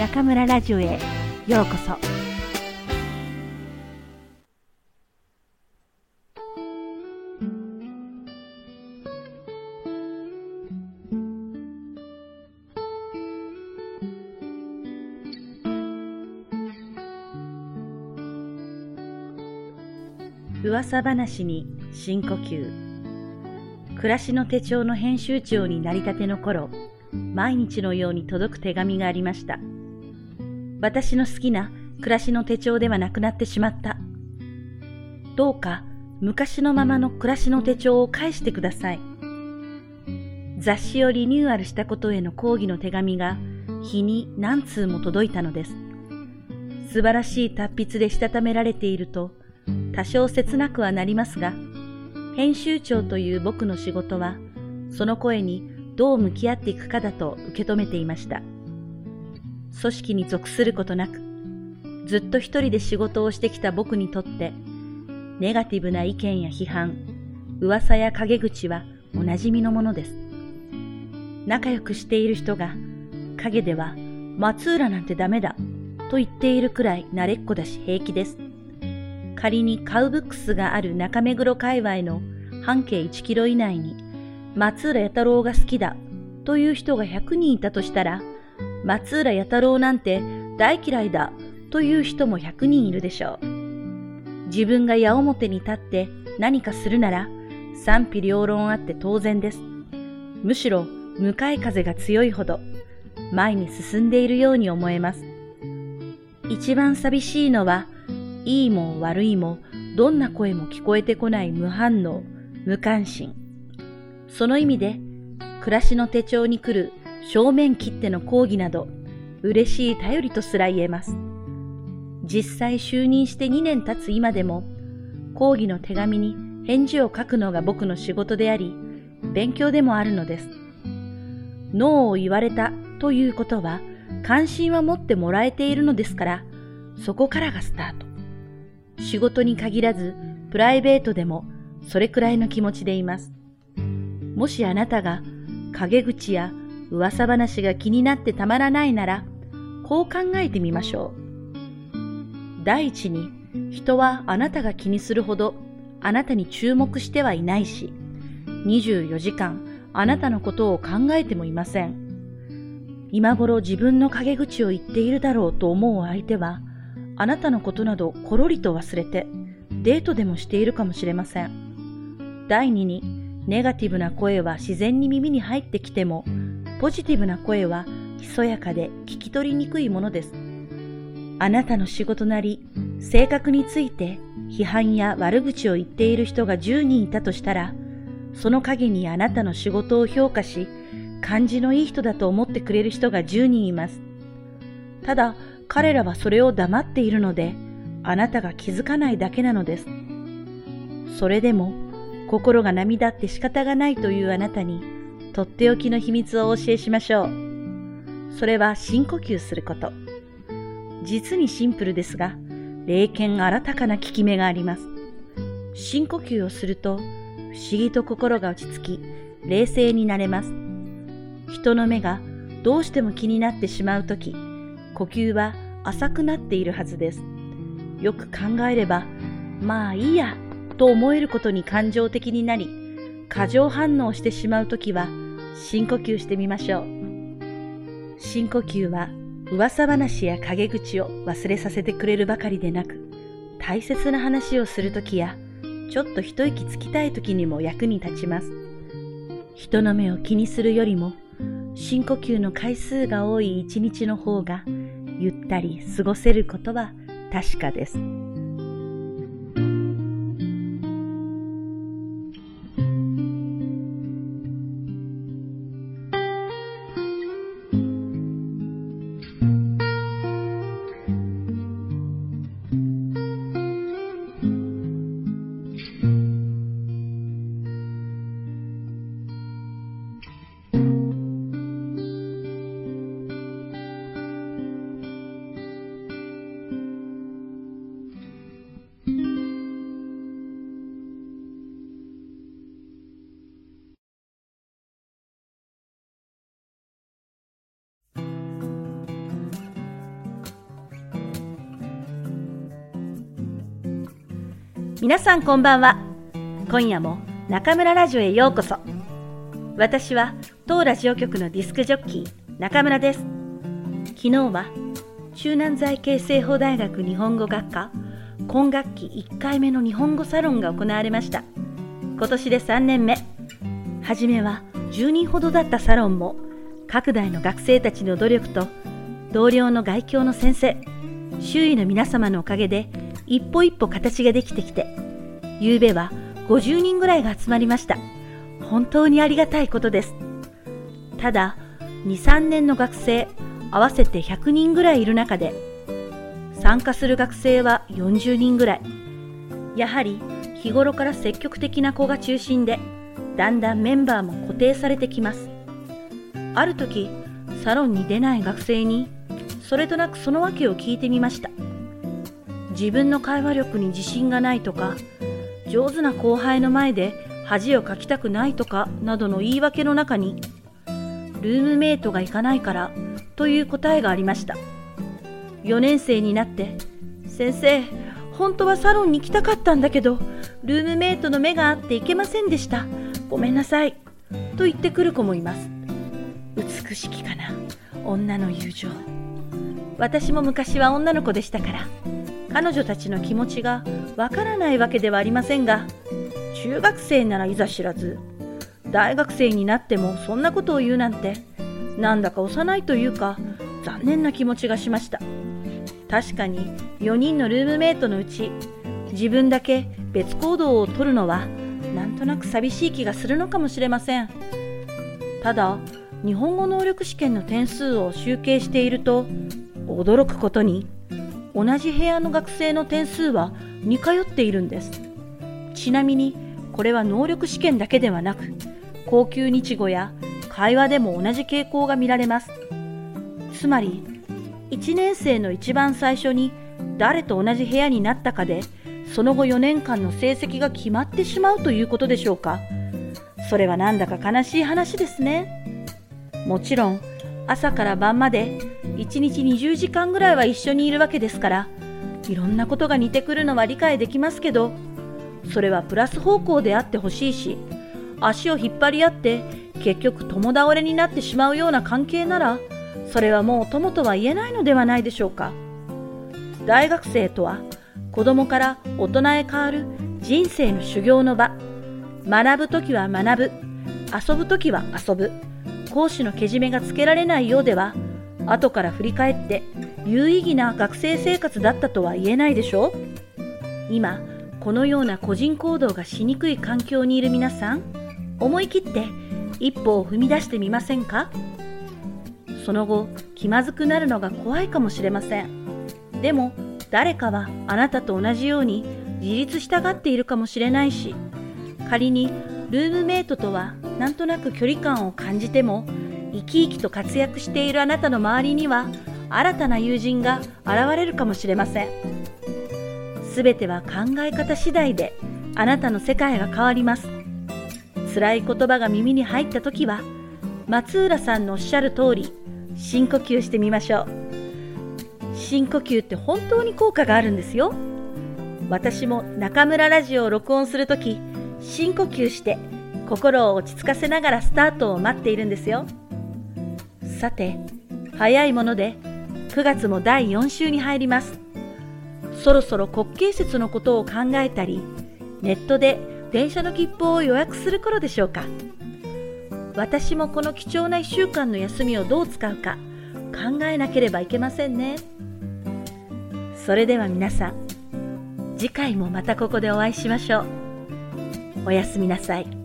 中村ラジオへようこそ。噂話に深呼吸。暮らしの手帳の編集長になりたての頃毎日のように届く手紙がありました。私の好きな暮らしの手帳ではなくなってしまった。どうか昔のままの暮らしの手帳を返してください。雑誌をリニューアルしたことへの抗議の手紙が日に何通も届いたのです。素晴らしい達筆でしたためられていると多少切なくはなりますが、編集長という僕の仕事はその声にどう向き合っていくかだと受け止めていました。組織に属することなく、ずっと一人で仕事をしてきた僕にとって、ネガティブな意見や批判、噂や陰口はおなじみのものです。仲良くしている人が、陰では松浦なんてダメだと言っているくらい慣れっこだし平気です。仮にカウブックスがある中目黒界隈の半径1キロ以内に松浦弥太郎が好きだという人が100人いたとしたら、松浦弥太郎なんて大嫌いだという人も100人いるでしょう。自分が矢面に立って何かするなら賛否両論あって当然です。むしろ向かい風が強いほど前に進んでいるように思えます。一番寂しいのは、いいも悪いもどんな声も聞こえてこない無反応、無関心。その意味で、暮らしの手帳に来る正面切っての講義など、嬉しい頼りとすら言えます。実際就任して2年経つ今でも、講義の手紙に返事を書くのが僕の仕事であり、勉強でもあるのです。ノーを言われたということは、関心は持ってもらえているのですから、そこからがスタート。仕事に限らず、プライベートでも、それくらいの気持ちでいます。もしあなたが陰口や噂話が気になってたまらないなら、こう考えてみましょう。第一に、人はあなたが気にするほどあなたに注目してはいないし、24時間あなたのことを考えてもいません。今頃自分の陰口を言っているだろうと思う相手は、あなたのことなどころりと忘れて、デートでもしているかもしれません。第二に、ネガティブな声は自然に耳に入ってきても、ポジティブな声はひそやかで聞き取りにくいものです。あなたの仕事なり、性格について批判や悪口を言っている人が10人いたとしたら、その陰にあなたの仕事を評価し、感じのいい人だと思ってくれる人が10人います。ただ、彼らはそれを黙っているので、あなたが気づかないだけなのです。それでも、心が涙って仕方がないというあなたに、とっておきの秘密をお教えしましょう。それは深呼吸すること。実にシンプルですが、霊剣新たかな効き目があります。深呼吸をすると、不思議と心が落ち着き、冷静になれます。人の目がどうしても気になってしまうとき、呼吸は浅くなっているはずです。よく考えれば、まあいいや、と思えることに感情的になり、過剰反応してしまうときは深呼吸してみましょう。深呼吸は噂話や陰口を忘れさせてくれるばかりでなく、大切な話をするときや、ちょっと一息つきたいときにも役に立ちます。人の目を気にするよりも、深呼吸の回数が多い一日の方が、ゆったり過ごせることは確かです。皆さんこんばんは。今夜も中村ラジオへようこそ。私は当ラジオ局のディスクジョッキー中村です。昨日は中南財系西邦大学日本語学科今学期1回目の日本語サロンが行われました。今年で3年目。初めは10人ほどだったサロンも各大の学生たちの努力と同僚の外教の先生周囲の皆様のおかげで一歩一歩形ができてきて、昨べは50人ぐらいが集まりました。本当にありがたいことです。ただ、2、3年の学生、合わせて100人ぐらいいる中で、参加する学生は40人ぐらい。やはり日頃から積極的な子が中心で、だんだんメンバーも固定されてきます。ある時、サロンに出ない学生に、それとなくその訳を聞いてみました。自分の会話力に自信がないとか上手な後輩の前で恥をかきたくないとかなどの言い訳の中にルームメイトが行かないからという答えがありました。4年生になって先生本当はサロンに来たかったんだけどルームメイトの目があって行けませんでした。ごめんなさい。と言ってくる子もいます。美しきかな。女の友情。私も昔は女の子でしたから。彼女たちの気持ちがわからないわけではありませんが中学生ならいざ知らず大学生になってもそんなことを言うなんてなんだか幼いというか残念な気持ちがしました。確かに4人のルームメイトのうち自分だけ別行動をとるのはなんとなく寂しい気がするのかもしれません。ただ日本語能力試験の点数を集計していると驚くことに同じ部屋の学生の点数は似通っているんです。ちなみにこれは能力試験だけではなく高級日語や会話でも同じ傾向が見られます。つまり1年生の一番最初に誰と同じ部屋になったかでその後4年間の成績が決まってしまうということでしょうか。それはなんだか悲しい話ですね。もちろん朝から晩まで1日20時間ぐらいは一緒にいるわけですからいろんなことが似てくるのは理解できますけどそれはプラス方向であってほしいし足を引っ張り合って結局共倒れになってしまうような関係ならそれはもう友とは言えないのではないでしょうか。大学生とは子供から大人へ変わる人生の修行の場。学ぶときは学ぶ遊ぶときは遊ぶ。講師のけじめがつけられないようでは後から振り返って有意義な学生生活だったとは言えないでしょう。今このような個人行動がしにくい環境にいる皆さん思い切って一歩を踏み出してみませんか？その後気まずくなるのが怖いかもしれません。でも誰かはあなたと同じように自立したがっているかもしれないし仮にルームメイトとはなんとなく距離感を感じても生き生きと活躍しているあなたの周りには新たな友人が現れるかもしれません。すべては考え方次第であなたの世界が変わります。辛い言葉が耳に入った時は松浦さんのおっしゃる通り深呼吸してみましょう。深呼吸って本当に効果があるんですよ。私も中村ラジオを録音するとき深呼吸して心を落ち着かせながらスタートを待っているんですよ。さて、早いもので9月も第4週に入ります。そろそろ国慶節のことを考えたり、ネットで電車の切符を予約する頃でしょうか。私もこの貴重な1週間の休みをどう使うか考えなければいけませんね。それでは皆さん、次回もまたここでお会いしましょう。おやすみなさい。